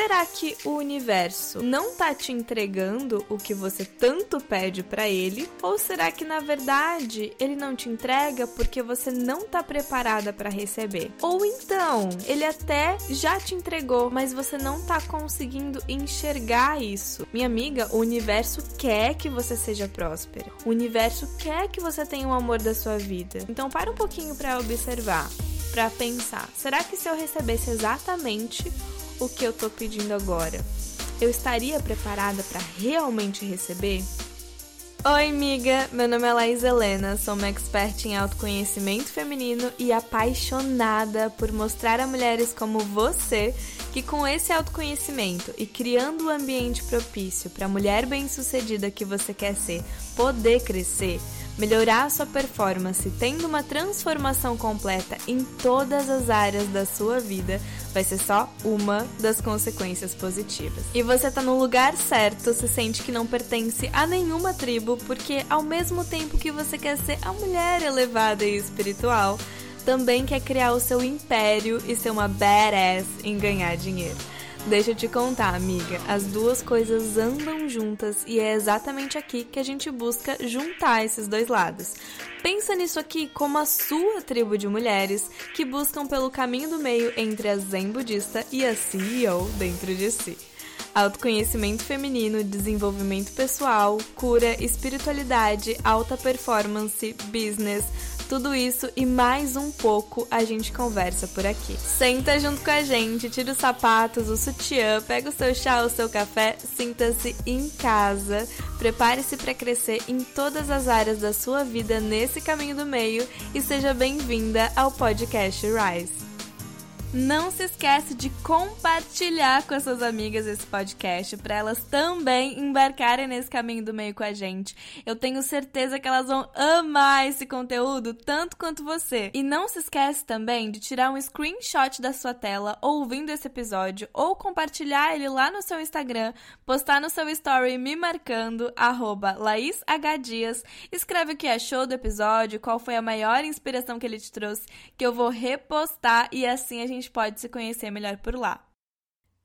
Será que o universo não tá te entregando o que você tanto pede para ele? Ou será que na verdade ele não te entrega porque você não tá preparada para receber? Ou então, ele até já te entregou, mas você não tá conseguindo enxergar isso. Minha amiga, o universo quer que você seja próspera. O universo quer que você tenha o amor da sua vida. Então para um pouquinho para observar, para pensar. Será que se eu recebesse exatamente o que eu tô pedindo agora, eu estaria preparada para realmente receber? Oi, amiga! Meu nome é Laís Helena, sou uma expert em autoconhecimento feminino e apaixonada por mostrar a mulheres como você que, com esse autoconhecimento e criando o um ambiente propício para a mulher bem-sucedida que você quer ser poder crescer, melhorar a sua performance, tendo uma transformação completa em todas as áreas da sua vida, vai ser só uma das consequências positivas. E você tá no lugar certo, se sente que não pertence a nenhuma tribo, porque ao mesmo tempo que você quer ser a mulher elevada e espiritual, também quer criar o seu império e ser uma badass em ganhar dinheiro. Deixa eu te contar, amiga, as duas coisas andam juntas e é exatamente aqui que a gente busca juntar esses dois lados. Pensa nisso aqui como a sua tribo de mulheres que buscam pelo caminho do meio entre a zen budista e a CEO dentro de si autoconhecimento feminino, desenvolvimento pessoal, cura, espiritualidade, alta performance, business, tudo isso e mais um pouco a gente conversa por aqui. Senta junto com a gente, tira os sapatos, o sutiã, pega o seu chá, o seu café, sinta-se em casa, prepare-se para crescer em todas as áreas da sua vida nesse caminho do meio e seja bem-vinda ao podcast Rise. Não se esquece de compartilhar com as suas amigas esse podcast para elas também embarcarem nesse caminho do meio com a gente. Eu tenho certeza que elas vão amar esse conteúdo tanto quanto você. E não se esquece também de tirar um screenshot da sua tela ouvindo esse episódio ou compartilhar ele lá no seu Instagram, postar no seu story me marcando @laishdias. Escreve o que achou do episódio, qual foi a maior inspiração que ele te trouxe, que eu vou repostar e assim a gente gente pode se conhecer melhor por lá.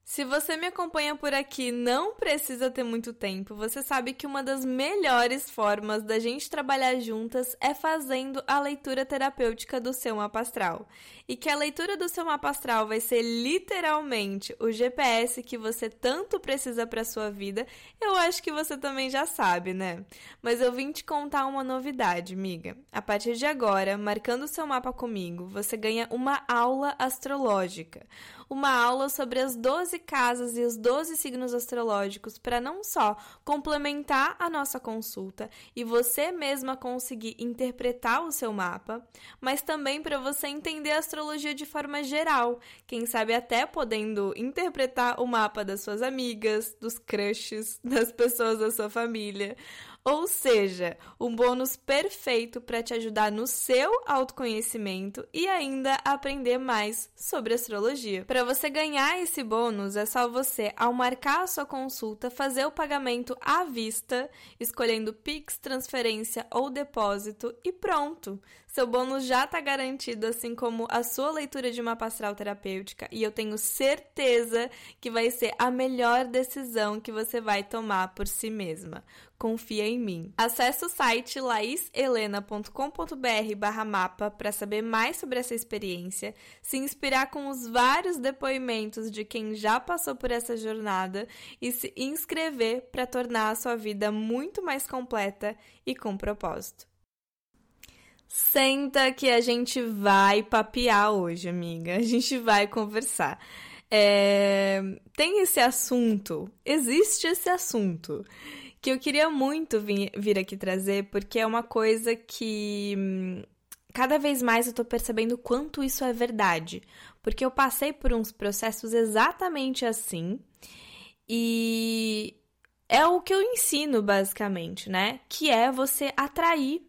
Se você me acompanha por aqui, não precisa ter muito tempo. Você sabe que uma das melhores formas da gente trabalhar juntas é fazendo a leitura terapêutica do seu mapa astral. E que a leitura do seu mapa astral vai ser literalmente o GPS que você tanto precisa para sua vida, eu acho que você também já sabe, né? Mas eu vim te contar uma novidade, amiga. A partir de agora, marcando o seu mapa comigo, você ganha uma aula astrológica uma aula sobre as 12 casas e os 12 signos astrológicos para não só complementar a nossa consulta e você mesma conseguir interpretar o seu mapa, mas também para você entender a astrologia de forma geral, quem sabe até podendo interpretar o mapa das suas amigas, dos crushes, das pessoas da sua família ou seja, um bônus perfeito para te ajudar no seu autoconhecimento e ainda aprender mais sobre astrologia. Para você ganhar esse bônus, é só você, ao marcar a sua consulta, fazer o pagamento à vista, escolhendo Pix, transferência ou depósito e pronto. Seu bônus já está garantido, assim como a sua leitura de uma pastoral terapêutica, e eu tenho certeza que vai ser a melhor decisão que você vai tomar por si mesma. Confia em mim. Acesse o site laishelena.com.br barra mapa para saber mais sobre essa experiência, se inspirar com os vários depoimentos de quem já passou por essa jornada e se inscrever para tornar a sua vida muito mais completa e com propósito. Senta que a gente vai papear hoje, amiga. A gente vai conversar. É... Tem esse assunto, existe esse assunto que eu queria muito vir, aqui trazer, porque é uma coisa que hum, cada vez mais eu tô percebendo quanto isso é verdade. Porque eu passei por uns processos exatamente assim. E é o que eu ensino, basicamente, né? Que é você atrair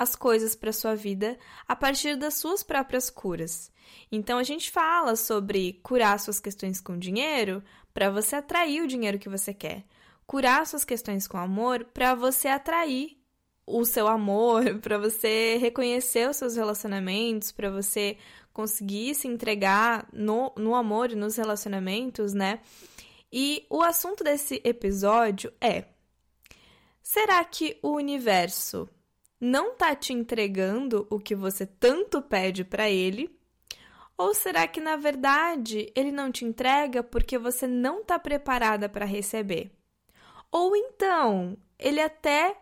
as coisas para sua vida a partir das suas próprias curas. Então a gente fala sobre curar suas questões com dinheiro para você atrair o dinheiro que você quer. Curar suas questões com amor para você atrair o seu amor, para você reconhecer os seus relacionamentos, para você conseguir se entregar no, no amor e nos relacionamentos, né? E o assunto desse episódio é: será que o universo não tá te entregando o que você tanto pede para ele? Ou será que na verdade ele não te entrega porque você não tá preparada para receber? Ou então, ele até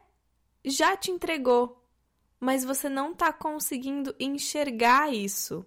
já te entregou, mas você não tá conseguindo enxergar isso.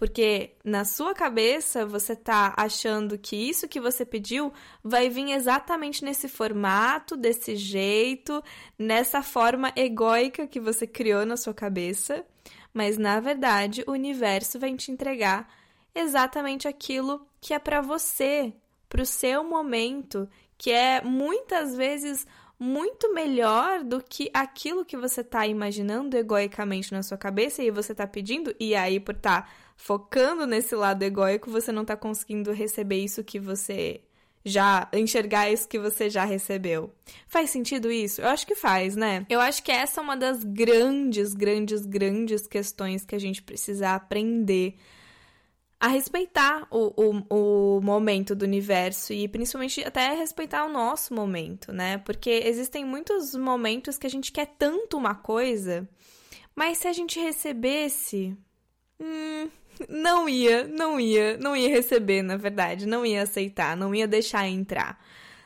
Porque na sua cabeça você tá achando que isso que você pediu vai vir exatamente nesse formato, desse jeito, nessa forma egóica que você criou na sua cabeça, mas na verdade o universo vai te entregar exatamente aquilo que é para você, para o seu momento, que é muitas vezes muito melhor do que aquilo que você está imaginando egoicamente na sua cabeça e você está pedindo, e aí por estar tá focando nesse lado egóico, você não está conseguindo receber isso que você já enxergar isso que você já recebeu. Faz sentido isso? Eu acho que faz, né? Eu acho que essa é uma das grandes, grandes, grandes questões que a gente precisa aprender a respeitar o, o, o momento do universo e principalmente até respeitar o nosso momento, né? Porque existem muitos momentos que a gente quer tanto uma coisa, mas se a gente recebesse. Hum, não ia, não ia, não ia receber, na verdade, não ia aceitar, não ia deixar entrar,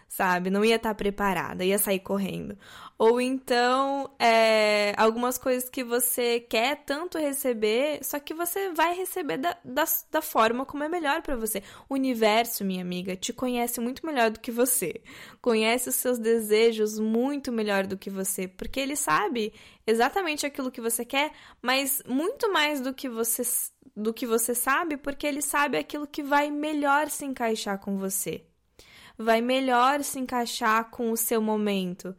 sabe? Não ia estar preparada, ia sair correndo. Ou então, é, algumas coisas que você quer tanto receber, só que você vai receber da, da, da forma como é melhor para você. O universo, minha amiga, te conhece muito melhor do que você. Conhece os seus desejos muito melhor do que você, porque ele sabe exatamente aquilo que você quer, mas muito mais do que você do que você sabe, porque ele sabe aquilo que vai melhor se encaixar com você. Vai melhor se encaixar com o seu momento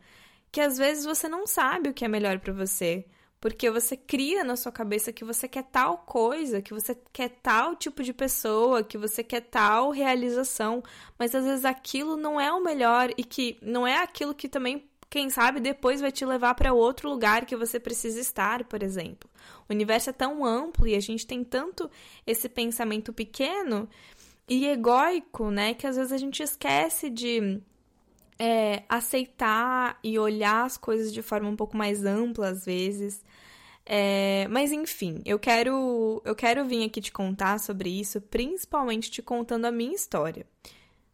que às vezes você não sabe o que é melhor para você, porque você cria na sua cabeça que você quer tal coisa, que você quer tal tipo de pessoa, que você quer tal realização, mas às vezes aquilo não é o melhor e que não é aquilo que também quem sabe depois vai te levar para outro lugar que você precisa estar, por exemplo. O universo é tão amplo e a gente tem tanto esse pensamento pequeno e egóico, né, que às vezes a gente esquece de é, aceitar e olhar as coisas de forma um pouco mais ampla às vezes. É, mas enfim, eu quero eu quero vir aqui te contar sobre isso, principalmente te contando a minha história.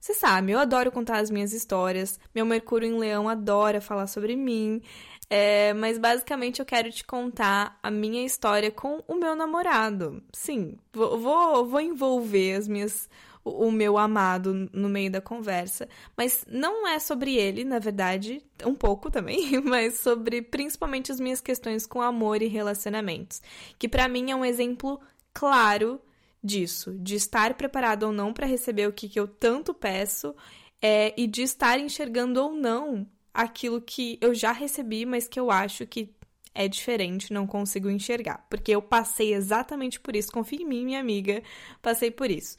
Você sabe, eu adoro contar as minhas histórias. Meu Mercúrio em Leão adora falar sobre mim. É, mas basicamente eu quero te contar a minha história com o meu namorado. Sim, vou, vou, vou envolver as minhas o, meu amado no meio da conversa. Mas não é sobre ele, na verdade, um pouco também, mas sobre principalmente as minhas questões com amor e relacionamentos. Que para mim é um exemplo claro disso, de estar preparado ou não para receber o que, que eu tanto peço é, e de estar enxergando ou não aquilo que eu já recebi, mas que eu acho que é diferente, não consigo enxergar. Porque eu passei exatamente por isso. Confie em mim, minha amiga, passei por isso.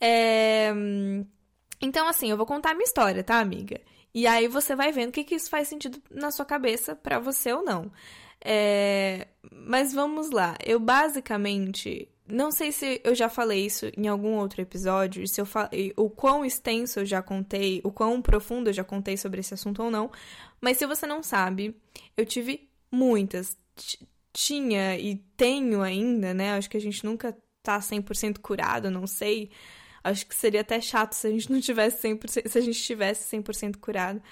É... Então, assim, eu vou contar a minha história, tá, amiga? E aí você vai vendo o que, que isso faz sentido na sua cabeça para você ou não. É... Mas vamos lá. Eu basicamente. Não sei se eu já falei isso em algum outro episódio, se eu falei o quão extenso eu já contei, o quão profundo eu já contei sobre esse assunto ou não. Mas se você não sabe, eu tive muitas. Tinha e tenho ainda, né? Acho que a gente nunca tá 100% curado, não sei. Acho que seria até chato se a gente não tivesse 100%, se a gente tivesse 100% curado.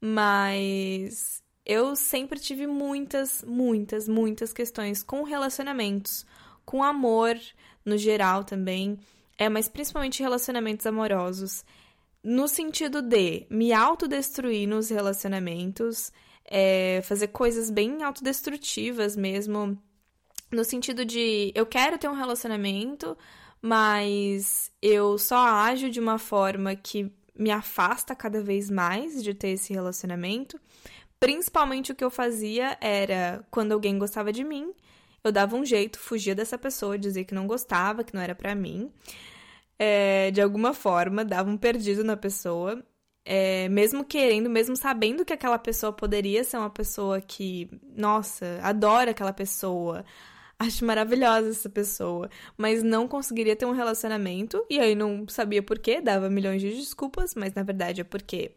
Mas eu sempre tive muitas, muitas, muitas questões com relacionamentos, com amor no geral também, é, mas principalmente relacionamentos amorosos, no sentido de me autodestruir nos relacionamentos, é, fazer coisas bem autodestrutivas mesmo, no sentido de eu quero ter um relacionamento, mas eu só ajo de uma forma que me afasta cada vez mais de ter esse relacionamento. Principalmente o que eu fazia era quando alguém gostava de mim, eu dava um jeito, fugia dessa pessoa, dizia que não gostava, que não era para mim. É, de alguma forma, dava um perdido na pessoa, é, mesmo querendo, mesmo sabendo que aquela pessoa poderia ser uma pessoa que, nossa, adora aquela pessoa, acho maravilhosa essa pessoa, mas não conseguiria ter um relacionamento e aí não sabia por quê, dava milhões de desculpas, mas na verdade é porque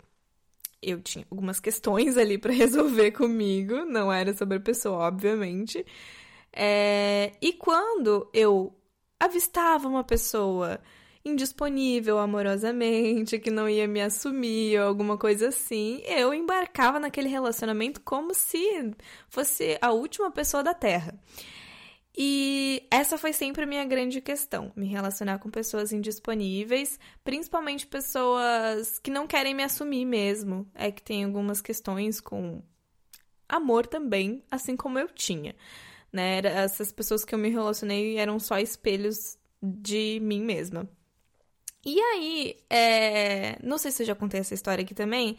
eu tinha algumas questões ali para resolver comigo, não era sobre a pessoa, obviamente. É... E quando eu avistava uma pessoa indisponível amorosamente, que não ia me assumir ou alguma coisa assim, eu embarcava naquele relacionamento como se fosse a última pessoa da Terra. E essa foi sempre a minha grande questão, me relacionar com pessoas indisponíveis, principalmente pessoas que não querem me assumir mesmo. É que tem algumas questões com amor também, assim como eu tinha. Né? Essas pessoas que eu me relacionei eram só espelhos de mim mesma. E aí, é... não sei se eu já contei essa história aqui também,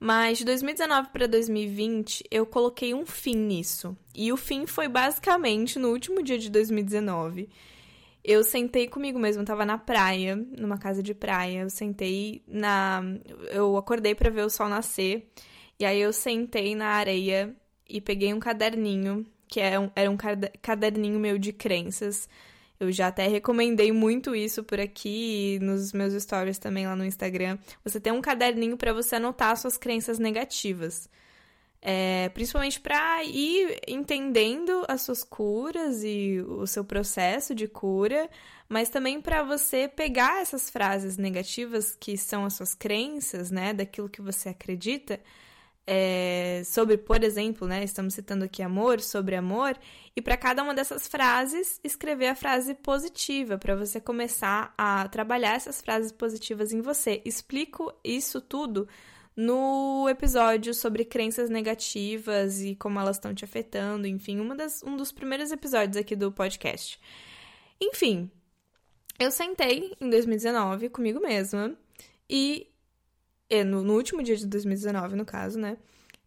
mas de 2019 para 2020, eu coloquei um fim nisso. E o fim foi basicamente no último dia de 2019. Eu sentei comigo mesmo, tava na praia, numa casa de praia. Eu sentei na. Eu acordei para ver o sol nascer. E aí eu sentei na areia e peguei um caderninho, que é um, era um caderninho meu de crenças. Eu já até recomendei muito isso por aqui nos meus stories também lá no Instagram. Você tem um caderninho para você anotar suas crenças negativas. É, principalmente para ir entendendo as suas curas e o seu processo de cura, mas também para você pegar essas frases negativas que são as suas crenças, né, daquilo que você acredita, é, sobre, por exemplo, né, estamos citando aqui amor, sobre amor, e para cada uma dessas frases escrever a frase positiva, para você começar a trabalhar essas frases positivas em você. Explico isso tudo no episódio sobre crenças negativas e como elas estão te afetando, enfim, uma das, um dos primeiros episódios aqui do podcast. Enfim, eu sentei em 2019 comigo mesma e no, no último dia de 2019, no caso, né?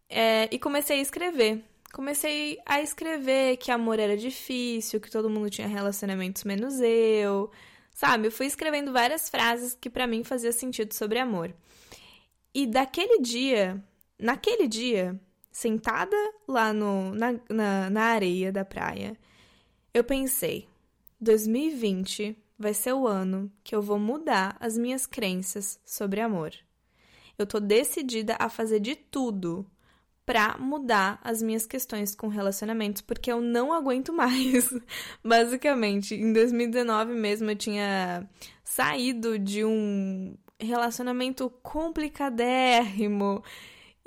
É, e comecei a escrever. Comecei a escrever que amor era difícil, que todo mundo tinha relacionamentos menos eu. Sabe? Eu fui escrevendo várias frases que para mim fazia sentido sobre amor. E daquele dia, naquele dia, sentada lá no, na, na, na areia da praia, eu pensei: 2020 vai ser o ano que eu vou mudar as minhas crenças sobre amor. Eu tô decidida a fazer de tudo para mudar as minhas questões com relacionamentos, porque eu não aguento mais. Basicamente, em 2019 mesmo eu tinha saído de um relacionamento complicadérrimo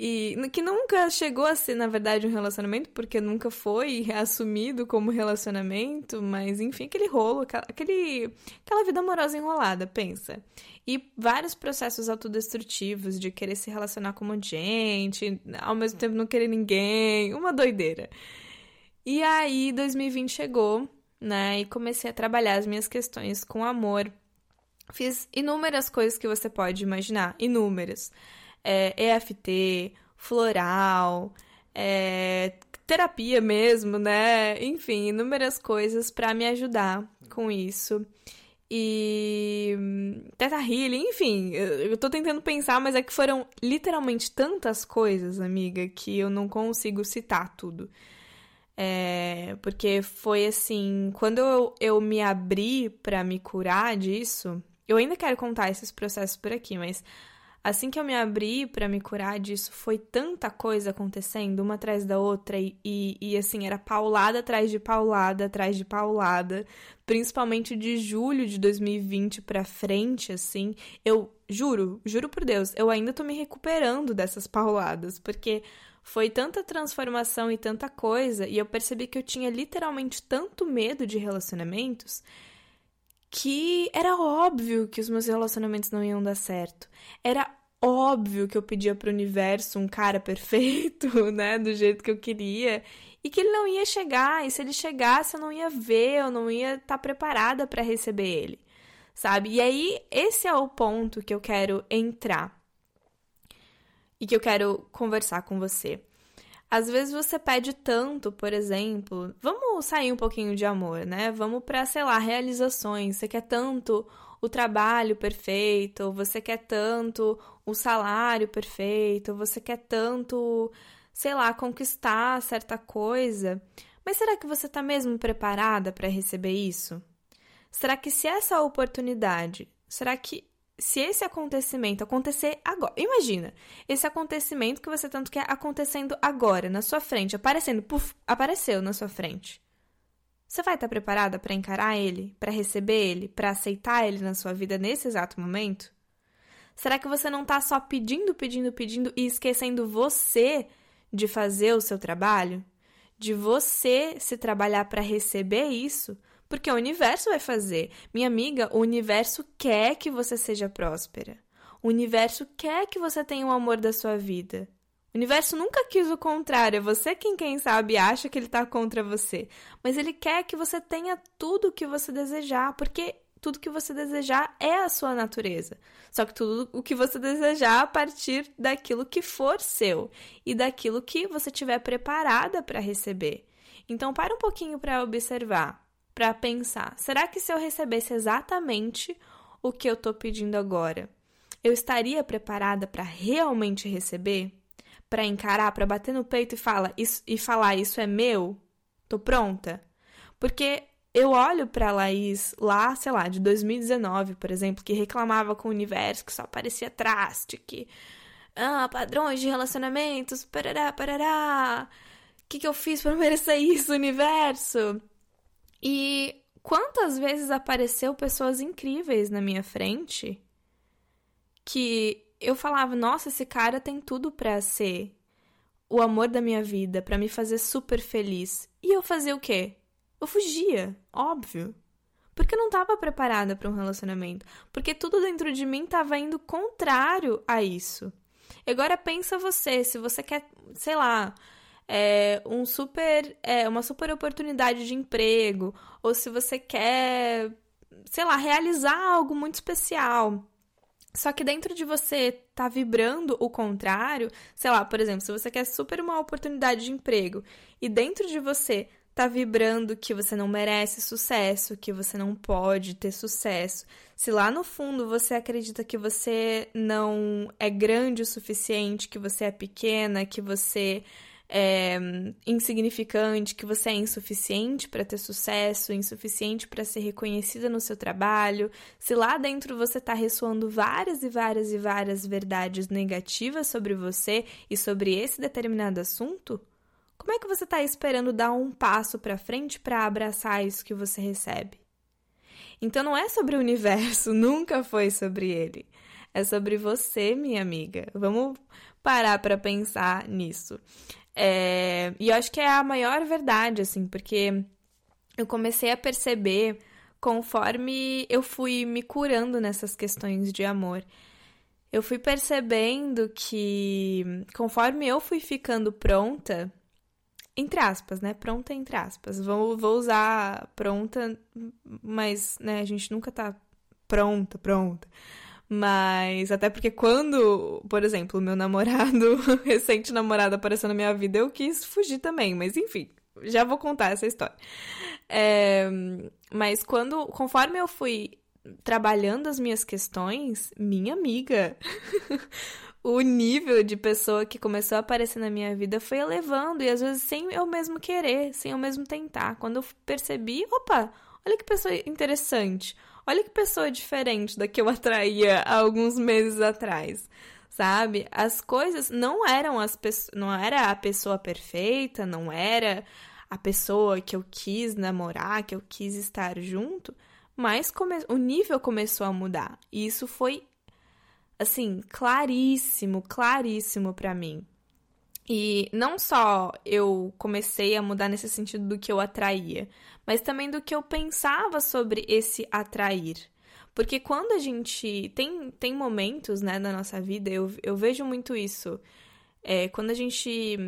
e que nunca chegou a ser, na verdade, um relacionamento, porque nunca foi assumido como relacionamento, mas enfim, aquele rolo, aquele, aquela vida amorosa enrolada, pensa. E vários processos autodestrutivos de querer se relacionar com um gente, ao mesmo tempo não querer ninguém, uma doideira. E aí, 2020 chegou, né, e comecei a trabalhar as minhas questões com amor. Fiz inúmeras coisas que você pode imaginar, inúmeras é, EFT, floral, é, terapia mesmo, né? Enfim, inúmeras coisas para me ajudar com isso. E Teta Healing, enfim, eu tô tentando pensar, mas é que foram literalmente tantas coisas, amiga, que eu não consigo citar tudo. É, porque foi assim, quando eu, eu me abri para me curar disso, eu ainda quero contar esses processos por aqui, mas Assim que eu me abri para me curar disso, foi tanta coisa acontecendo, uma atrás da outra, e, e, e, assim, era paulada atrás de paulada, atrás de paulada, principalmente de julho de 2020 pra frente, assim. Eu juro, juro por Deus, eu ainda tô me recuperando dessas pauladas, porque foi tanta transformação e tanta coisa, e eu percebi que eu tinha literalmente tanto medo de relacionamentos que era óbvio que os meus relacionamentos não iam dar certo. Era óbvio que eu pedia pro universo um cara perfeito, né, do jeito que eu queria, e que ele não ia chegar, e se ele chegasse eu não ia ver, eu não ia estar tá preparada para receber ele. Sabe? E aí esse é o ponto que eu quero entrar. E que eu quero conversar com você. Às vezes você pede tanto, por exemplo, vamos sair um pouquinho de amor, né? Vamos para, sei lá, realizações. Você quer tanto o trabalho perfeito, você quer tanto o salário perfeito, você quer tanto, sei lá, conquistar certa coisa, Mas será que você está mesmo preparada para receber isso? Será que se essa oportunidade, será que se esse acontecimento acontecer agora, imagina, esse acontecimento que você tanto quer acontecendo agora, na sua frente, aparecendo, puf, apareceu na sua frente. Você vai estar preparada para encarar ele, para receber ele, para aceitar ele na sua vida nesse exato momento? Será que você não está só pedindo, pedindo, pedindo e esquecendo você de fazer o seu trabalho? De você se trabalhar para receber isso? Porque o universo vai fazer. Minha amiga, o universo quer que você seja próspera. O universo quer que você tenha o amor da sua vida. O universo nunca quis o contrário, é você quem, quem sabe, acha que ele está contra você. Mas ele quer que você tenha tudo o que você desejar, porque tudo que você desejar é a sua natureza. Só que tudo o que você desejar a partir daquilo que for seu e daquilo que você tiver preparada para receber. Então, para um pouquinho para observar para pensar: será que se eu recebesse exatamente o que eu estou pedindo agora, eu estaria preparada para realmente receber? Para encarar, para bater no peito e, fala, isso, e falar: Isso é meu? Tô pronta? Porque eu olho para Laís lá, sei lá, de 2019, por exemplo, que reclamava com o universo, que só aparecia traste, que. Ah, padrões de relacionamentos, parará, parará. O que, que eu fiz para merecer isso, universo? E quantas vezes apareceu pessoas incríveis na minha frente que eu falava, nossa, esse cara tem tudo para ser o amor da minha vida, para me fazer super feliz. E eu fazia o quê? Eu fugia, óbvio. Porque eu não estava preparada para um relacionamento, porque tudo dentro de mim estava indo contrário a isso. Agora pensa você, se você quer, sei lá, é, um super, é, uma super oportunidade de emprego, ou se você quer, sei lá, realizar algo muito especial. Só que dentro de você tá vibrando o contrário, sei lá, por exemplo, se você quer super uma oportunidade de emprego e dentro de você tá vibrando que você não merece sucesso, que você não pode ter sucesso. Se lá no fundo você acredita que você não é grande o suficiente, que você é pequena, que você é, insignificante, que você é insuficiente para ter sucesso, insuficiente para ser reconhecida no seu trabalho, se lá dentro você está ressoando várias e várias e várias verdades negativas sobre você e sobre esse determinado assunto, como é que você está esperando dar um passo para frente para abraçar isso que você recebe? Então não é sobre o universo, nunca foi sobre ele. É sobre você, minha amiga. Vamos parar para pensar nisso. É, e eu acho que é a maior verdade, assim, porque eu comecei a perceber conforme eu fui me curando nessas questões de amor. Eu fui percebendo que conforme eu fui ficando pronta, entre aspas, né? Pronta entre aspas. Vou, vou usar pronta, mas né, a gente nunca tá pronta, pronta. Mas até porque quando, por exemplo, meu namorado, recente namorado apareceu na minha vida, eu quis fugir também, mas enfim, já vou contar essa história. É, mas quando, conforme eu fui trabalhando as minhas questões, minha amiga, o nível de pessoa que começou a aparecer na minha vida foi elevando, e às vezes sem eu mesmo querer, sem eu mesmo tentar. Quando eu percebi, opa, olha que pessoa interessante Olha que pessoa diferente da que eu atraía há alguns meses atrás. Sabe? As coisas não eram as não era a pessoa perfeita, não era a pessoa que eu quis namorar, que eu quis estar junto, mas come... o nível começou a mudar. E isso foi assim, claríssimo, claríssimo para mim. E não só eu comecei a mudar nesse sentido do que eu atraía, mas também do que eu pensava sobre esse atrair. Porque quando a gente. Tem, tem momentos né, na nossa vida, eu, eu vejo muito isso. É, quando a gente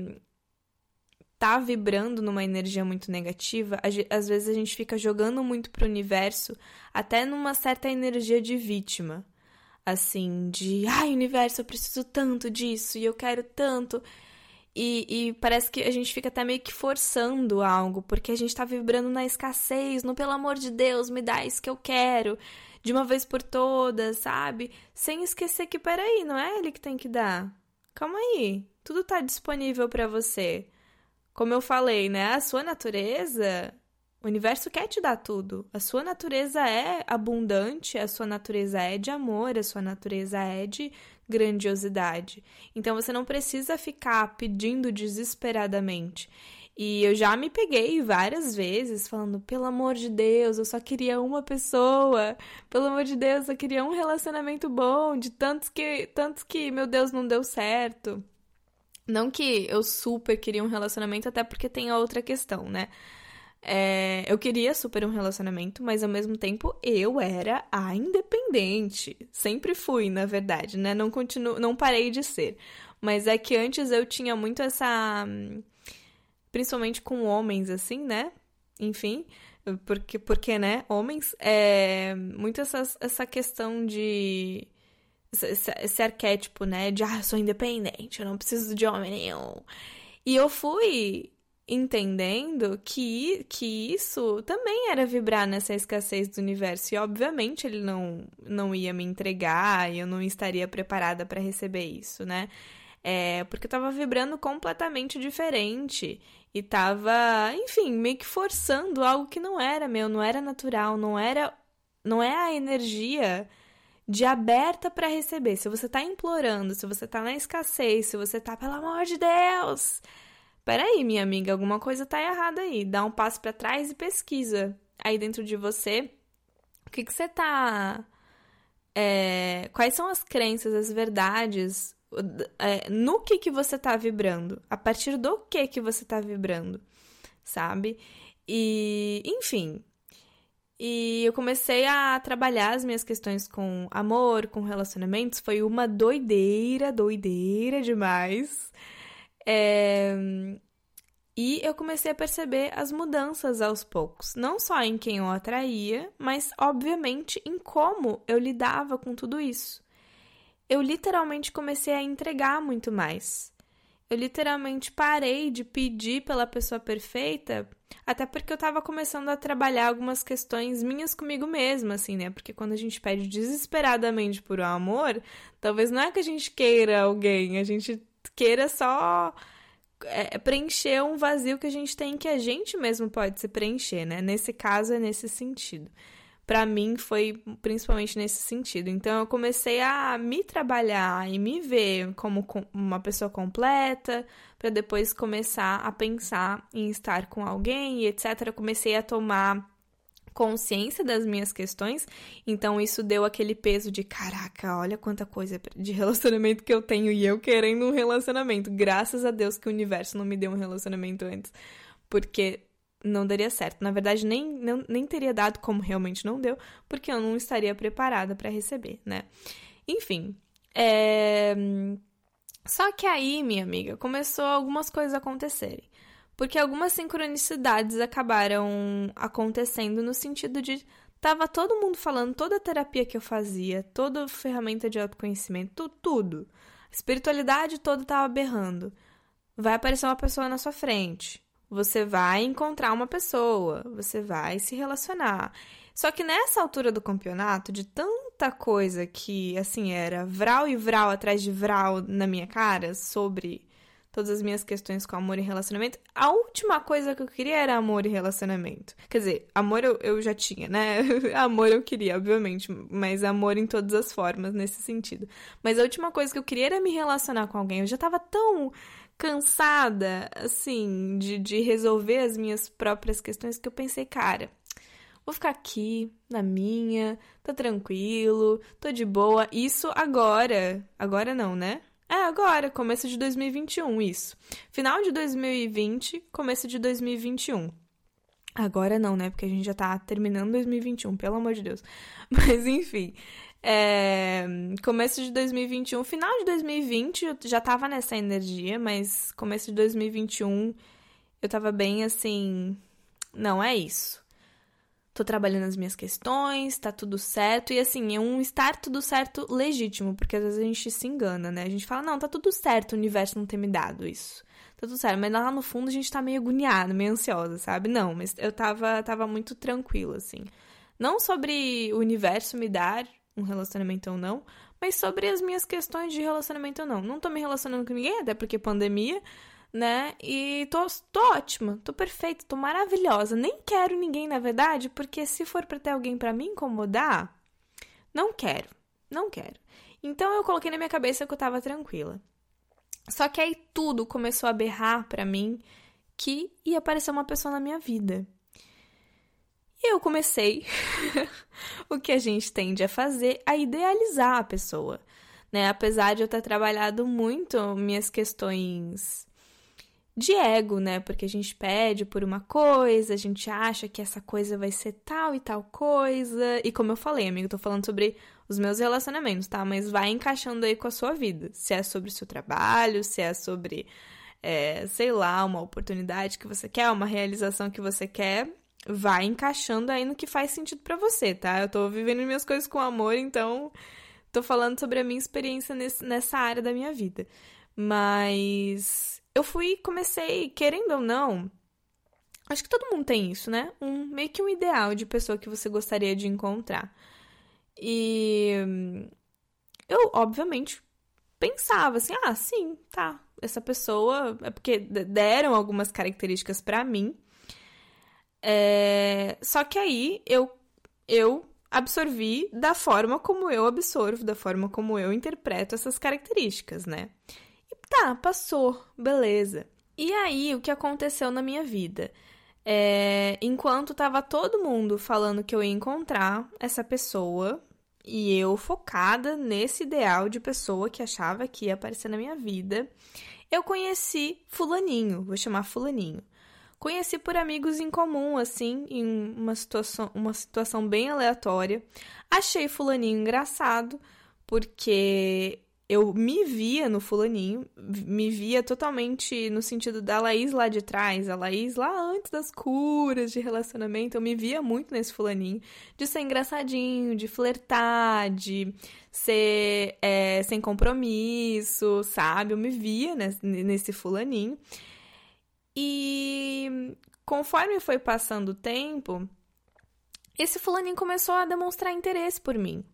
tá vibrando numa energia muito negativa, às vezes a gente fica jogando muito pro universo, até numa certa energia de vítima. Assim, de ai, universo, eu preciso tanto disso e eu quero tanto. E, e, parece que a gente fica até meio que forçando algo, porque a gente tá vibrando na escassez, no pelo amor de Deus, me dá isso que eu quero, de uma vez por todas, sabe? Sem esquecer que, peraí, não é ele que tem que dar. Calma aí, tudo tá disponível para você. como eu falei, né? A sua natureza, o universo quer te dar tudo. A sua natureza é abundante, a sua natureza é de amor, a sua natureza é de grandiosidade. Então você não precisa ficar pedindo desesperadamente. E eu já me peguei várias vezes falando, pelo amor de Deus, eu só queria uma pessoa. Pelo amor de Deus, eu queria um relacionamento bom, de tantos que, tantos que, meu Deus, não deu certo. Não que eu super queria um relacionamento, até porque tem a outra questão, né? É, eu queria super um relacionamento, mas ao mesmo tempo eu era a independente. Sempre fui, na verdade, né? Não continuo, não parei de ser. Mas é que antes eu tinha muito essa principalmente com homens, assim, né? Enfim, porque, porque né? Homens, é muito essa, essa questão de. Esse, esse arquétipo, né? De, ah, eu sou independente, eu não preciso de homem nenhum. E eu fui entendendo que, que isso também era vibrar nessa escassez do universo. E, obviamente, ele não, não ia me entregar eu não estaria preparada para receber isso, né? É, porque eu tava vibrando completamente diferente e tava, enfim, meio que forçando algo que não era meu, não era natural, não era não é a energia de aberta para receber. Se você tá implorando, se você tá na escassez, se você tá, pelo amor de Deus, peraí, minha amiga, alguma coisa tá errada aí. Dá um passo para trás e pesquisa aí dentro de você o que, que você tá. É, quais são as crenças, as verdades, é, no que que você tá vibrando, a partir do que que você tá vibrando, sabe? E, enfim. E eu comecei a trabalhar as minhas questões com amor, com relacionamentos. Foi uma doideira, doideira demais. É... E eu comecei a perceber as mudanças aos poucos, não só em quem eu atraía, mas obviamente em como eu lidava com tudo isso eu literalmente comecei a entregar muito mais. Eu literalmente parei de pedir pela pessoa perfeita, até porque eu tava começando a trabalhar algumas questões minhas comigo mesma, assim, né? Porque quando a gente pede desesperadamente por um amor, talvez não é que a gente queira alguém, a gente queira só é, preencher um vazio que a gente tem que a gente mesmo pode se preencher, né? Nesse caso é nesse sentido para mim foi principalmente nesse sentido. Então eu comecei a me trabalhar e me ver como uma pessoa completa, para depois começar a pensar em estar com alguém e etc. Eu comecei a tomar consciência das minhas questões, então isso deu aquele peso de caraca, olha quanta coisa de relacionamento que eu tenho e eu querendo um relacionamento. Graças a Deus que o universo não me deu um relacionamento antes, porque não daria certo. Na verdade, nem, nem, nem teria dado como realmente não deu, porque eu não estaria preparada para receber, né? Enfim. É... Só que aí, minha amiga, começou algumas coisas acontecerem. Porque algumas sincronicidades acabaram acontecendo no sentido de tava todo mundo falando, toda a terapia que eu fazia, toda ferramenta de autoconhecimento, tudo. A espiritualidade toda tava berrando. Vai aparecer uma pessoa na sua frente você vai encontrar uma pessoa, você vai se relacionar. Só que nessa altura do campeonato, de tanta coisa que, assim, era vral e vral atrás de vral na minha cara sobre todas as minhas questões com amor e relacionamento, a última coisa que eu queria era amor e relacionamento. Quer dizer, amor eu, eu já tinha, né? amor eu queria, obviamente, mas amor em todas as formas nesse sentido. Mas a última coisa que eu queria era me relacionar com alguém. Eu já tava tão cansada, assim, de, de resolver as minhas próprias questões que eu pensei, cara, vou ficar aqui, na minha, tá tranquilo, tô de boa. Isso agora. Agora não, né? É, agora, começo de 2021, isso. Final de 2020, começo de 2021. Agora não, né? Porque a gente já tá terminando 2021, pelo amor de Deus. Mas enfim, é, começo de 2021, final de 2020 eu já tava nessa energia, mas começo de 2021 eu tava bem assim. Não é isso. Tô trabalhando as minhas questões, tá tudo certo. E assim, é um estar tudo certo legítimo, porque às vezes a gente se engana, né? A gente fala, não, tá tudo certo, o universo não ter me dado isso. Tá tudo certo. Mas lá no fundo a gente tá meio agoniado, meio ansiosa, sabe? Não, mas eu tava, tava muito tranquila, assim. Não sobre o universo me dar um relacionamento ou não, mas sobre as minhas questões de relacionamento ou não. Não tô me relacionando com ninguém, até porque pandemia, né? E tô, tô ótima, tô perfeita, tô maravilhosa. Nem quero ninguém, na verdade, porque se for pra ter alguém para me incomodar, não quero, não quero. Então eu coloquei na minha cabeça que eu tava tranquila. Só que aí tudo começou a berrar para mim que ia aparecer uma pessoa na minha vida. E eu comecei, o que a gente tende a fazer, a idealizar a pessoa. Né? Apesar de eu ter trabalhado muito minhas questões de ego, né? Porque a gente pede por uma coisa, a gente acha que essa coisa vai ser tal e tal coisa. E como eu falei, amigo, tô falando sobre os meus relacionamentos, tá? Mas vai encaixando aí com a sua vida. Se é sobre o seu trabalho, se é sobre, é, sei lá, uma oportunidade que você quer, uma realização que você quer, vai encaixando aí no que faz sentido para você, tá? Eu tô vivendo minhas coisas com amor, então tô falando sobre a minha experiência nesse, nessa área da minha vida. Mas eu fui, comecei, querendo ou não, acho que todo mundo tem isso, né? Um meio que um ideal de pessoa que você gostaria de encontrar. E eu, obviamente, pensava assim: ah, sim, tá. Essa pessoa. É porque deram algumas características para mim. É... Só que aí eu, eu absorvi da forma como eu absorvo, da forma como eu interpreto essas características, né? Tá, passou, beleza. E aí, o que aconteceu na minha vida? É, enquanto tava todo mundo falando que eu ia encontrar essa pessoa, e eu focada nesse ideal de pessoa que achava que ia aparecer na minha vida, eu conheci Fulaninho, vou chamar Fulaninho. Conheci por amigos em comum, assim, em uma situação, uma situação bem aleatória. Achei Fulaninho engraçado, porque eu me via no fulaninho, me via totalmente no sentido da Laís lá de trás, a Laís lá antes das curas de relacionamento, eu me via muito nesse fulaninho, de ser engraçadinho, de flertar, de ser é, sem compromisso, sabe? Eu me via nesse, fulaninho. E conforme foi passando o tempo, esse fulaninho começou a demonstrar interesse por mim.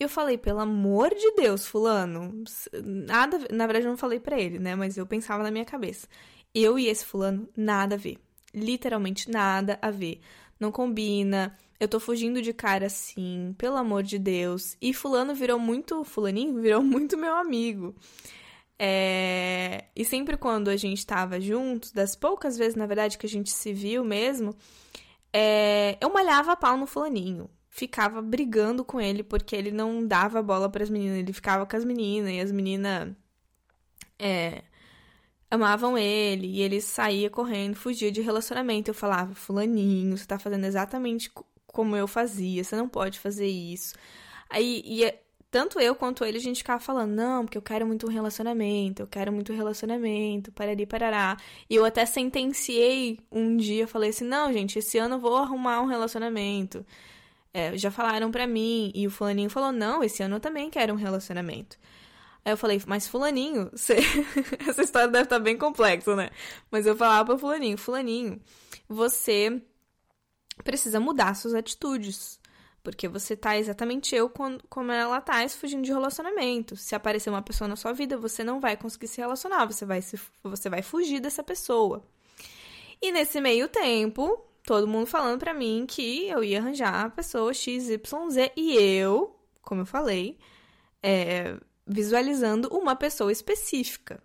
Eu falei, pelo amor de Deus, fulano, nada, na verdade eu não falei para ele, né, mas eu pensava na minha cabeça. Eu e esse fulano nada a ver. Literalmente nada a ver. Não combina. Eu tô fugindo de cara assim, pelo amor de Deus. E fulano virou muito, fulaninho virou muito meu amigo. É... E sempre quando a gente tava juntos, das poucas vezes, na verdade, que a gente se viu mesmo, é... eu malhava a pau no fulaninho ficava brigando com ele porque ele não dava bola para as meninas, ele ficava com as meninas e as meninas é, amavam ele e ele saía correndo, fugia de relacionamento. Eu falava, fulaninho, você tá fazendo exatamente como eu fazia, você não pode fazer isso. Aí ia, tanto eu quanto ele a gente ficava falando, não, porque eu quero muito um relacionamento, eu quero muito um relacionamento, parari, parará. E eu até sentenciei um dia, falei assim, não, gente, esse ano eu vou arrumar um relacionamento é, já falaram pra mim, e o fulaninho falou, não, esse ano eu também quero um relacionamento. Aí eu falei, mas fulaninho, você... essa história deve estar tá bem complexa, né? Mas eu falava pro fulaninho, fulaninho, você precisa mudar suas atitudes. Porque você tá exatamente eu como ela tá, fugindo de relacionamento. Se aparecer uma pessoa na sua vida, você não vai conseguir se relacionar, você vai, se, você vai fugir dessa pessoa. E nesse meio tempo, todo mundo falando para mim que eu ia arranjar a pessoa XYZ e eu, como eu falei, é, visualizando uma pessoa específica,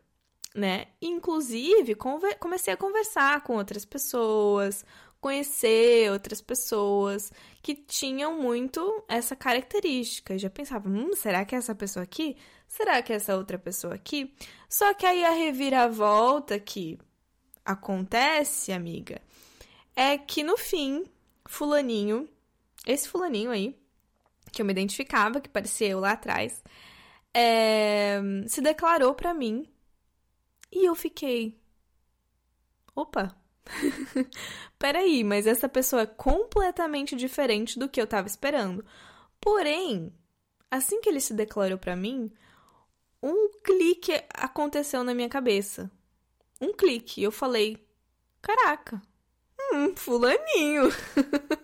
né? Inclusive, comecei a conversar com outras pessoas, conhecer outras pessoas que tinham muito essa característica. Eu já pensava, hum, será que é essa pessoa aqui? Será que é essa outra pessoa aqui? Só que aí a reviravolta que acontece, amiga, é que no fim, fulaninho, esse fulaninho aí, que eu me identificava, que parecia eu lá atrás, é, se declarou para mim e eu fiquei. Opa! Peraí, mas essa pessoa é completamente diferente do que eu tava esperando. Porém, assim que ele se declarou para mim, um clique aconteceu na minha cabeça. Um clique. Eu falei: Caraca, Hum, fulaninho.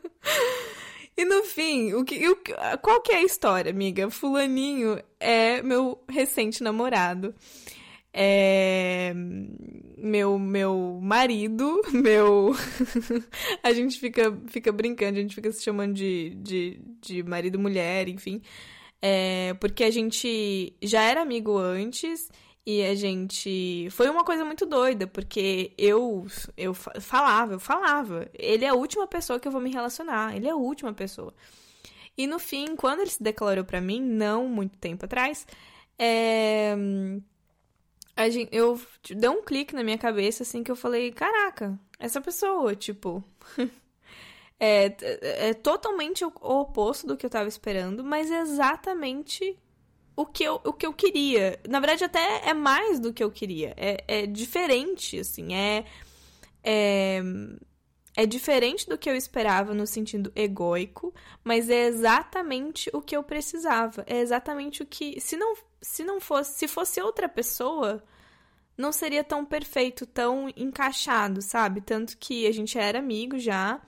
e no fim, o que, o, qual que é a história, amiga? Fulaninho é meu recente namorado. é, meu meu marido, meu a gente fica fica brincando, a gente fica se chamando de, de, de marido mulher, enfim, é, porque a gente já era amigo antes e a gente foi uma coisa muito doida, porque eu eu falava, eu falava, ele é a última pessoa que eu vou me relacionar, ele é a última pessoa. E no fim, quando ele se declarou para mim, não muito tempo atrás, é, gente, eu deu um clique na minha cabeça, assim, que eu falei, caraca, essa pessoa, tipo. é, é totalmente o oposto do que eu tava esperando, mas é exatamente o que eu, o que eu queria. Na verdade, até é mais do que eu queria. É, é diferente, assim, é. É é diferente do que eu esperava no sentido egóico, mas é exatamente o que eu precisava. É exatamente o que. Se não, se não fosse. Se fosse outra pessoa, não seria tão perfeito, tão encaixado, sabe? Tanto que a gente era amigo já.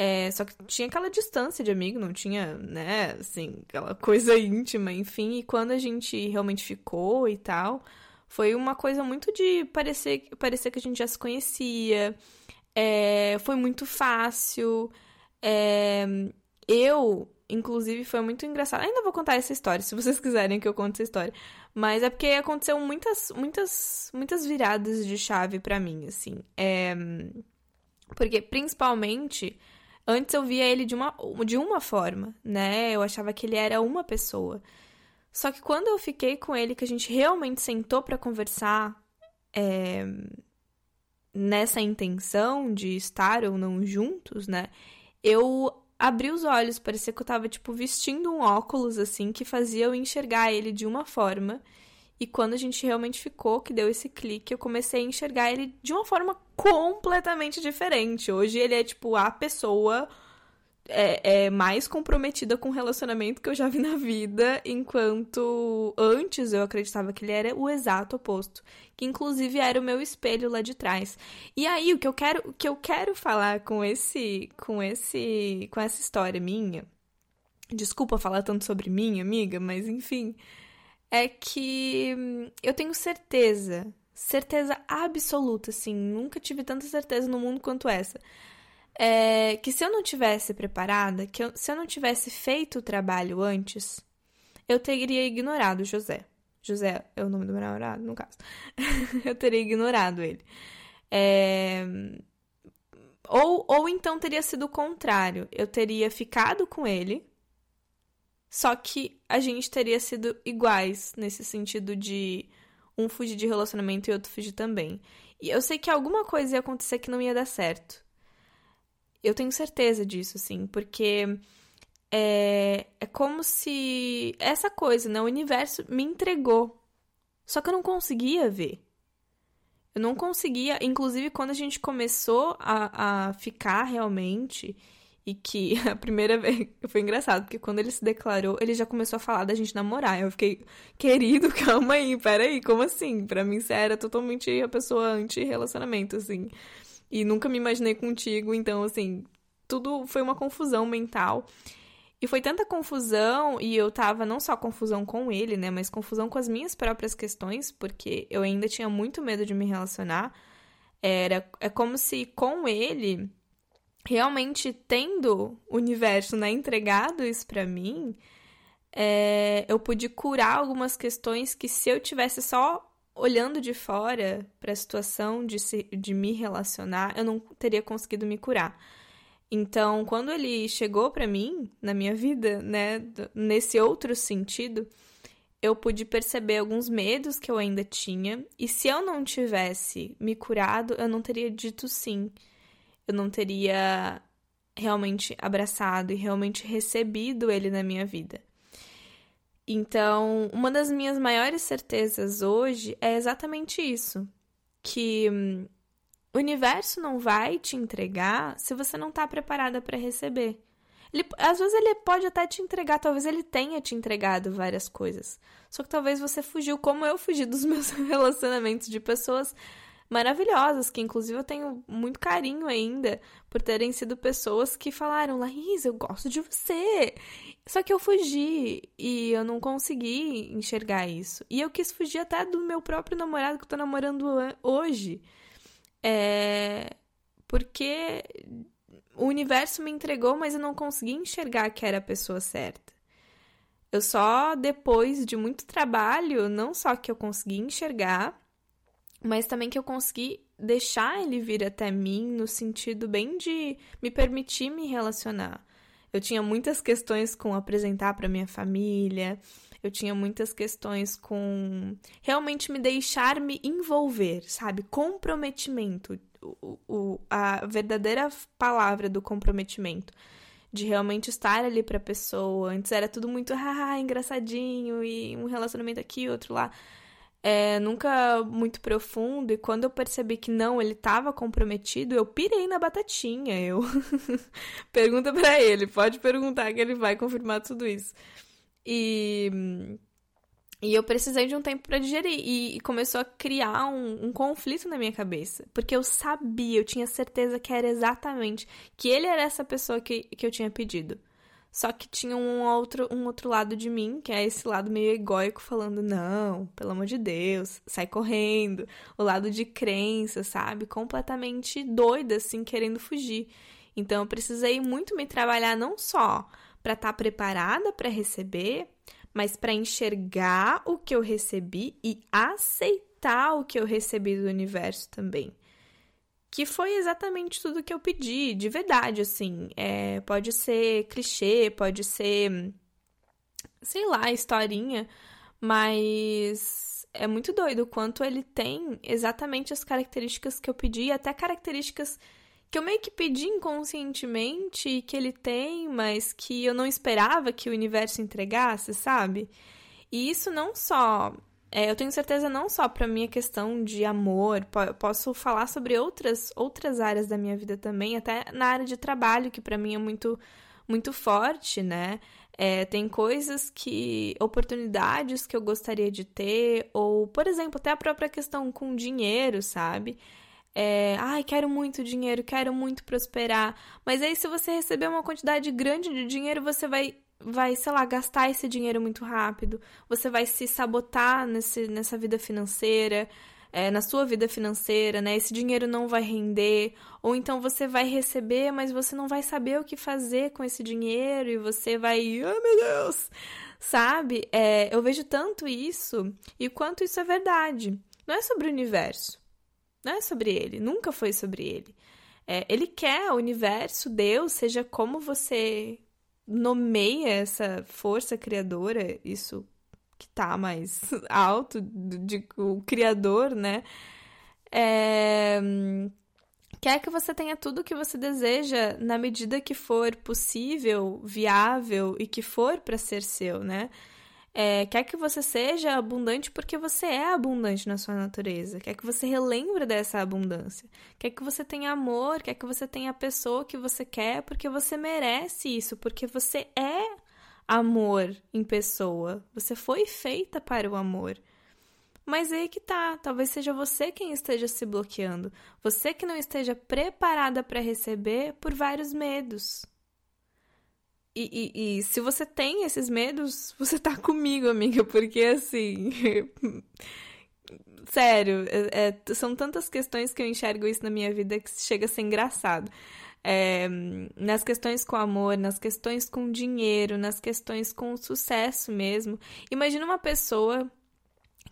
É, só que tinha aquela distância de amigo, não tinha, né, assim, aquela coisa íntima, enfim. E quando a gente realmente ficou e tal, foi uma coisa muito de parecer, parecer que a gente já se conhecia. É, foi muito fácil. É, eu, inclusive, foi muito engraçado. Ainda vou contar essa história, se vocês quiserem que eu conte essa história. Mas é porque aconteceu muitas, muitas, muitas viradas de chave para mim, assim. É, porque, principalmente, antes eu via ele de uma, de uma forma, né? Eu achava que ele era uma pessoa. Só que quando eu fiquei com ele, que a gente realmente sentou para conversar, é, nessa intenção de estar ou não juntos, né? Eu abri os olhos, parecia que eu tava, tipo, vestindo um óculos, assim, que fazia eu enxergar ele de uma forma. E quando a gente realmente ficou, que deu esse clique, eu comecei a enxergar ele de uma forma completamente diferente. Hoje ele é, tipo, a pessoa é, é, mais comprometida com o relacionamento que eu já vi na vida, enquanto antes eu acreditava que ele era o exato oposto, que inclusive era o meu espelho lá de trás. E aí o que eu quero, o que eu quero falar com esse, com esse, com essa história minha, desculpa falar tanto sobre mim, amiga, mas enfim, é que eu tenho certeza, certeza absoluta, assim, nunca tive tanta certeza no mundo quanto essa é, que se eu não tivesse preparada, que eu, se eu não tivesse feito o trabalho antes, eu teria ignorado José. José é o nome do meu namorado, no caso. eu teria ignorado ele. É... Ou, ou então teria sido o contrário. Eu teria ficado com ele, só que a gente teria sido iguais nesse sentido de um fugir de relacionamento e outro fugir também. E eu sei que alguma coisa ia acontecer que não ia dar certo. Eu tenho certeza disso, assim, porque é, é como se essa coisa, né? O universo me entregou. Só que eu não conseguia ver. Eu não conseguia, inclusive quando a gente começou a, a ficar realmente, e que a primeira vez foi engraçado, porque quando ele se declarou, ele já começou a falar da gente namorar. Eu fiquei, querido, calma aí, peraí, como assim? Pra mim, você era totalmente a pessoa anti-relacionamento, assim e nunca me imaginei contigo, então assim, tudo foi uma confusão mental. E foi tanta confusão, e eu tava não só confusão com ele, né, mas confusão com as minhas próprias questões, porque eu ainda tinha muito medo de me relacionar. Era é como se com ele realmente tendo o universo, né, entregado isso para mim, é, eu pude curar algumas questões que se eu tivesse só olhando de fora para a situação de, se, de me relacionar, eu não teria conseguido me curar. Então, quando ele chegou para mim na minha vida, né, nesse outro sentido, eu pude perceber alguns medos que eu ainda tinha, e se eu não tivesse me curado, eu não teria dito sim. Eu não teria realmente abraçado e realmente recebido ele na minha vida. Então, uma das minhas maiores certezas hoje é exatamente isso: que hum, o universo não vai te entregar se você não está preparada para receber. Ele, às vezes ele pode até te entregar, talvez ele tenha te entregado várias coisas. Só que talvez você fugiu, como eu fugi dos meus relacionamentos de pessoas maravilhosas, que inclusive eu tenho muito carinho ainda por terem sido pessoas que falaram: Laís, eu gosto de você. Só que eu fugi e eu não consegui enxergar isso. E eu quis fugir até do meu próprio namorado que eu tô namorando hoje. É. Porque o universo me entregou, mas eu não consegui enxergar que era a pessoa certa. Eu só depois de muito trabalho, não só que eu consegui enxergar, mas também que eu consegui deixar ele vir até mim no sentido bem de me permitir me relacionar. Eu tinha muitas questões com apresentar para minha família, eu tinha muitas questões com realmente me deixar me envolver, sabe? Comprometimento, o, o, a verdadeira palavra do comprometimento. De realmente estar ali pra pessoa. Antes era tudo muito haha, engraçadinho e um relacionamento aqui, outro lá é, nunca muito profundo, e quando eu percebi que não, ele estava comprometido, eu pirei na batatinha. Eu pergunta para ele, pode perguntar que ele vai confirmar tudo isso. E e eu precisei de um tempo para digerir. E, e, começou a criar um, um, conflito na minha cabeça. Porque eu sabia, eu tinha certeza que era exatamente. Que ele era essa pessoa que, que eu tinha pedido. Só que tinha um outro, um outro lado de mim, que é esse lado meio egóico, falando: não, pelo amor de Deus, sai correndo. O lado de crença, sabe? Completamente doida, assim, querendo fugir. Então eu precisei muito me trabalhar, não só para estar tá preparada para receber, mas para enxergar o que eu recebi e aceitar o que eu recebi do universo também que foi exatamente tudo que eu pedi, de verdade, assim. É, pode ser clichê, pode ser, sei lá, historinha, mas é muito doido o quanto ele tem exatamente as características que eu pedi, até características que eu meio que pedi inconscientemente que ele tem, mas que eu não esperava que o universo entregasse, sabe? E isso não só é, eu tenho certeza não só para minha questão de amor, posso falar sobre outras outras áreas da minha vida também, até na área de trabalho que para mim é muito muito forte, né? É, tem coisas que oportunidades que eu gostaria de ter ou, por exemplo, até a própria questão com dinheiro, sabe? É, ai, quero muito dinheiro, quero muito prosperar. Mas aí, se você receber uma quantidade grande de dinheiro, você vai vai, sei lá, gastar esse dinheiro muito rápido, você vai se sabotar nesse, nessa vida financeira, é, na sua vida financeira, né? Esse dinheiro não vai render, ou então você vai receber, mas você não vai saber o que fazer com esse dinheiro e você vai, ai meu Deus, sabe? É, eu vejo tanto isso e quanto isso é verdade. Não é sobre o universo, não é sobre ele, nunca foi sobre ele. É, ele quer o universo, Deus, seja como você nomeia essa força criadora, isso que tá mais alto de, de o criador, né? É, quer que você tenha tudo o que você deseja na medida que for possível, viável e que for para ser seu, né? É, quer que você seja abundante porque você é abundante na sua natureza. Quer que você relembre dessa abundância. Quer que você tenha amor, quer que você tenha a pessoa que você quer porque você merece isso, porque você é amor em pessoa. Você foi feita para o amor. Mas aí que tá, talvez seja você quem esteja se bloqueando, você que não esteja preparada para receber por vários medos. E, e, e, se você tem esses medos, você tá comigo, amiga, porque assim. Sério, é, é, são tantas questões que eu enxergo isso na minha vida que chega a ser engraçado. É, nas questões com amor, nas questões com dinheiro, nas questões com sucesso mesmo. Imagina uma pessoa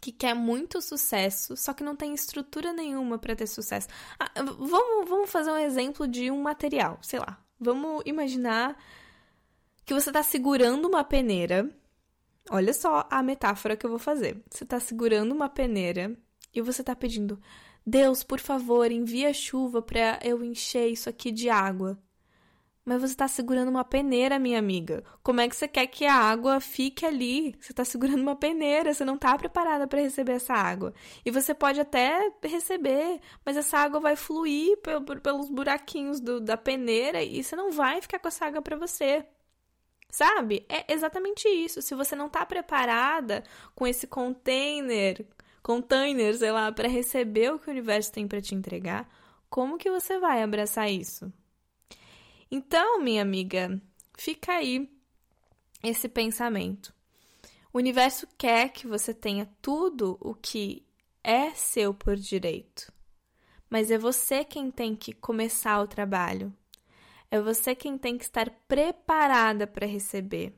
que quer muito sucesso, só que não tem estrutura nenhuma para ter sucesso. Ah, vamos, vamos fazer um exemplo de um material, sei lá. Vamos imaginar que você está segurando uma peneira. Olha só a metáfora que eu vou fazer. Você está segurando uma peneira e você está pedindo: Deus, por favor, envia chuva para eu encher isso aqui de água. Mas você está segurando uma peneira, minha amiga. Como é que você quer que a água fique ali? Você está segurando uma peneira, você não está preparada para receber essa água. E você pode até receber, mas essa água vai fluir pelos buraquinhos do, da peneira e você não vai ficar com essa água para você. Sabe? É exatamente isso. Se você não está preparada com esse container, container, sei lá, para receber o que o universo tem para te entregar, como que você vai abraçar isso? Então, minha amiga, fica aí esse pensamento. O universo quer que você tenha tudo o que é seu por direito. Mas é você quem tem que começar o trabalho. É você quem tem que estar preparada para receber.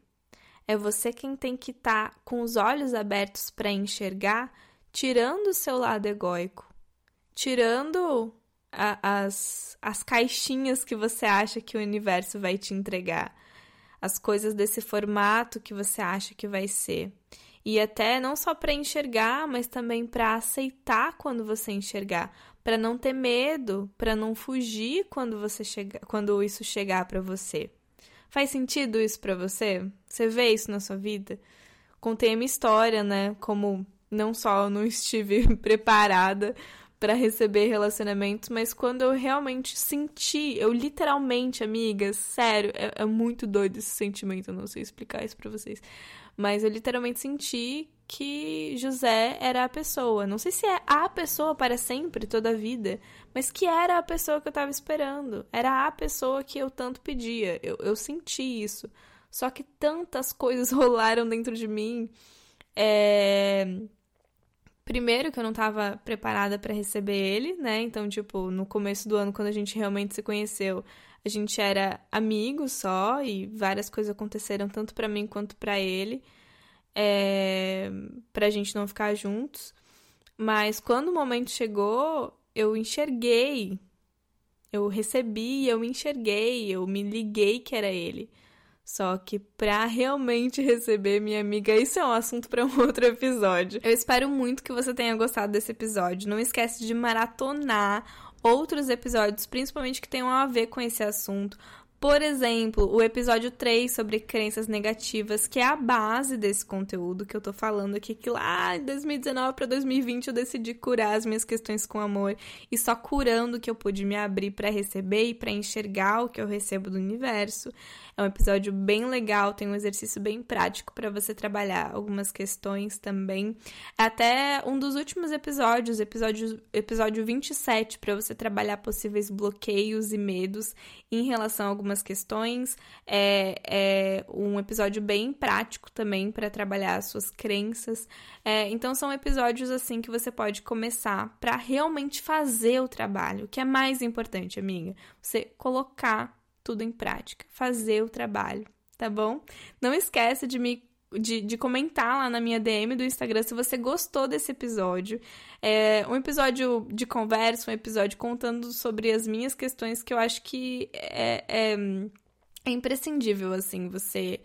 É você quem tem que estar tá com os olhos abertos para enxergar, tirando o seu lado egóico, tirando a, as, as caixinhas que você acha que o universo vai te entregar as coisas desse formato que você acha que vai ser. E até não só para enxergar, mas também para aceitar quando você enxergar, para não ter medo, para não fugir quando você chega, quando isso chegar para você. Faz sentido isso para você? Você vê isso na sua vida? Contei a minha história, né? Como não só eu não estive preparada para receber relacionamentos, mas quando eu realmente senti, eu literalmente, amigas, sério, é, é, muito doido esse sentimento, eu não sei explicar isso para vocês, mas eu literalmente senti que José era a pessoa. Não sei se é a pessoa para sempre, toda a vida, mas que era a pessoa que eu tava esperando. Era a pessoa que eu tanto pedia. Eu, eu senti isso. Só que tantas coisas rolaram dentro de mim. É Primeiro que eu não estava preparada para receber ele, né? Então, tipo, no começo do ano, quando a gente realmente se conheceu, a gente era amigos só e várias coisas aconteceram tanto para mim quanto para ele, é... pra gente não ficar juntos. Mas quando o momento chegou, eu enxerguei, eu recebi, eu enxerguei, eu me liguei que era ele. Só que para realmente receber minha amiga, isso é um assunto para um outro episódio. Eu espero muito que você tenha gostado desse episódio. Não esquece de maratonar outros episódios, principalmente que tenham a ver com esse assunto. Por exemplo, o episódio 3 sobre crenças negativas, que é a base desse conteúdo que eu tô falando aqui, que lá em 2019 para 2020 eu decidi curar as minhas questões com amor e só curando que eu pude me abrir para receber e para enxergar o que eu recebo do universo. É um episódio bem legal, tem um exercício bem prático para você trabalhar algumas questões também. Até um dos últimos episódios, episódio, episódio 27, para você trabalhar possíveis bloqueios e medos em relação a algumas questões. É, é um episódio bem prático também para trabalhar as suas crenças. É, então, são episódios assim que você pode começar para realmente fazer o trabalho, que é mais importante, amiga. Você colocar tudo em prática, fazer o trabalho, tá bom? Não esqueça de me de, de, comentar lá na minha DM do Instagram se você gostou desse episódio. É um episódio de conversa, um episódio contando sobre as minhas questões que eu acho que é, é, é imprescindível, assim, você.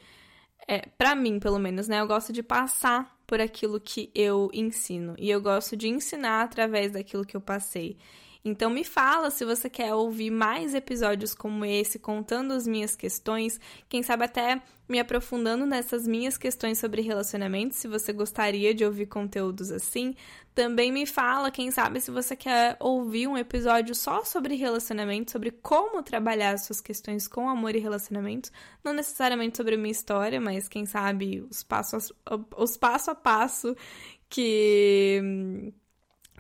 É, para mim, pelo menos, né? Eu gosto de passar por aquilo que eu ensino. E eu gosto de ensinar através daquilo que eu passei. Então me fala se você quer ouvir mais episódios como esse, contando as minhas questões, quem sabe até me aprofundando nessas minhas questões sobre relacionamentos, se você gostaria de ouvir conteúdos assim. Também me fala, quem sabe, se você quer ouvir um episódio só sobre relacionamento, sobre como trabalhar as suas questões com amor e relacionamentos, não necessariamente sobre a minha história, mas quem sabe os passos, os passo a passo que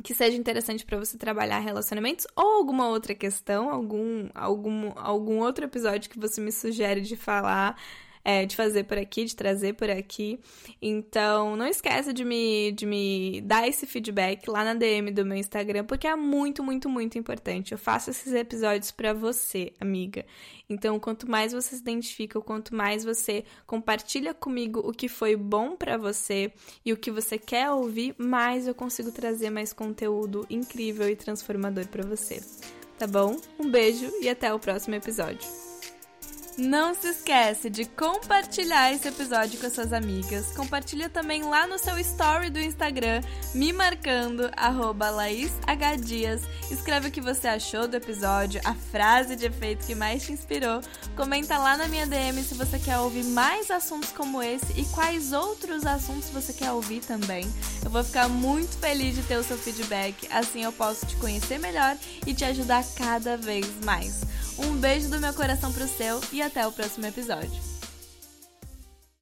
que seja interessante para você trabalhar relacionamentos ou alguma outra questão, algum, algum, algum outro episódio que você me sugere de falar é, de fazer por aqui, de trazer por aqui. Então, não esqueça de me, de me dar esse feedback lá na DM do meu Instagram, porque é muito, muito, muito importante. Eu faço esses episódios para você, amiga. Então, quanto mais você se identifica, quanto mais você compartilha comigo o que foi bom para você e o que você quer ouvir, mais eu consigo trazer mais conteúdo incrível e transformador para você. Tá bom? Um beijo e até o próximo episódio. Não se esquece de compartilhar esse episódio com as suas amigas. Compartilha também lá no seu story do Instagram, me marcando, arroba LaísHDias. Escreve o que você achou do episódio, a frase de efeito que mais te inspirou. Comenta lá na minha DM se você quer ouvir mais assuntos como esse e quais outros assuntos você quer ouvir também. Eu vou ficar muito feliz de ter o seu feedback, assim eu posso te conhecer melhor e te ajudar cada vez mais. Um beijo do meu coração pro seu e até o próximo episódio.